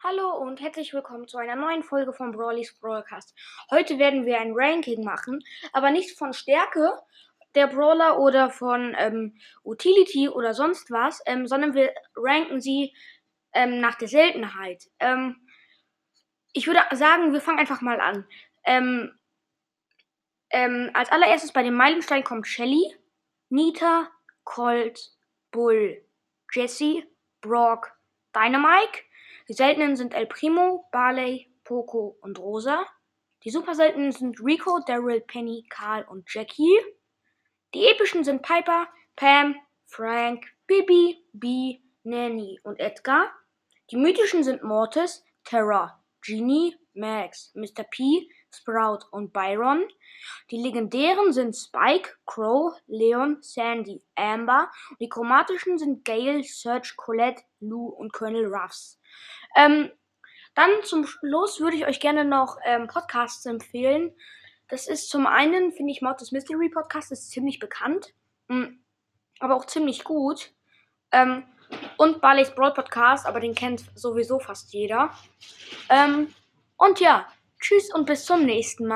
Hallo und herzlich willkommen zu einer neuen Folge von Brawlys Brawlcast. Heute werden wir ein Ranking machen, aber nicht von Stärke der Brawler oder von ähm, Utility oder sonst was, ähm, sondern wir ranken sie ähm, nach der Seltenheit. Ähm, ich würde sagen, wir fangen einfach mal an. Ähm, ähm, als allererstes bei dem Meilenstein kommt Shelly, Nita, Colt, Bull, Jesse, Brock, Dynamike. Die seltenen sind El Primo, Barley, Poco und Rosa. Die super seltenen sind Rico, Daryl, Penny, Karl und Jackie. Die epischen sind Piper, Pam, Frank, Bibi, Bee, Nanny und Edgar. Die mythischen sind Mortis, Terra, Genie, Max, Mr. P, Sprout und Byron. Die legendären sind Spike, Crow, Leon, Sandy, Amber. Die chromatischen sind Gale, Serge, Colette, Lou und Colonel Ruffs. Ähm, dann zum Schluss würde ich euch gerne noch ähm, Podcasts empfehlen. Das ist zum einen, finde ich, Mortis Mystery Podcast ist ziemlich bekannt, mh, mm, aber auch ziemlich gut. Ähm, und Barley's Broad Podcast, aber den kennt sowieso fast jeder. Ähm, und ja, tschüss und bis zum nächsten Mal.